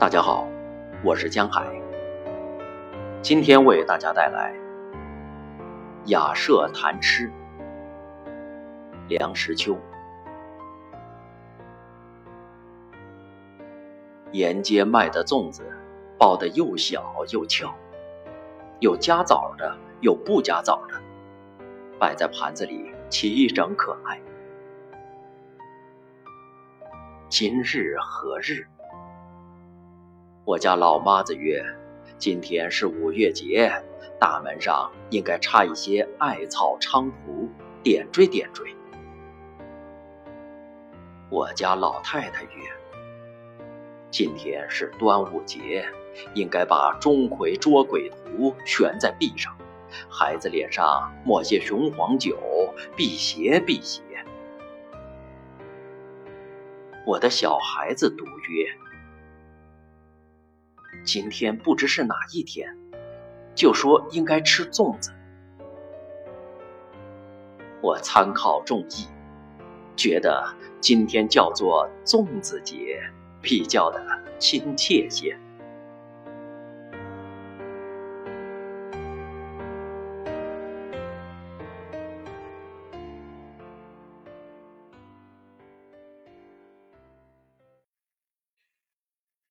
大家好，我是江海。今天为大家带来《雅舍谈吃》。梁实秋。沿街卖的粽子，包的又小又翘，有加枣的，有不加枣的，摆在盘子里齐整可爱。今日何日？我家老妈子曰：“今天是五月节，大门上应该插一些艾草菖蒲，点缀点缀。”我家老太太曰：“今天是端午节，应该把钟馗捉鬼图悬在壁上，孩子脸上抹些雄黄酒，辟邪辟邪。”我的小孩子读曰：“今天不知是哪一天，就说应该吃粽子。”我参考众议，觉得今天叫做粽子节比较的亲切些。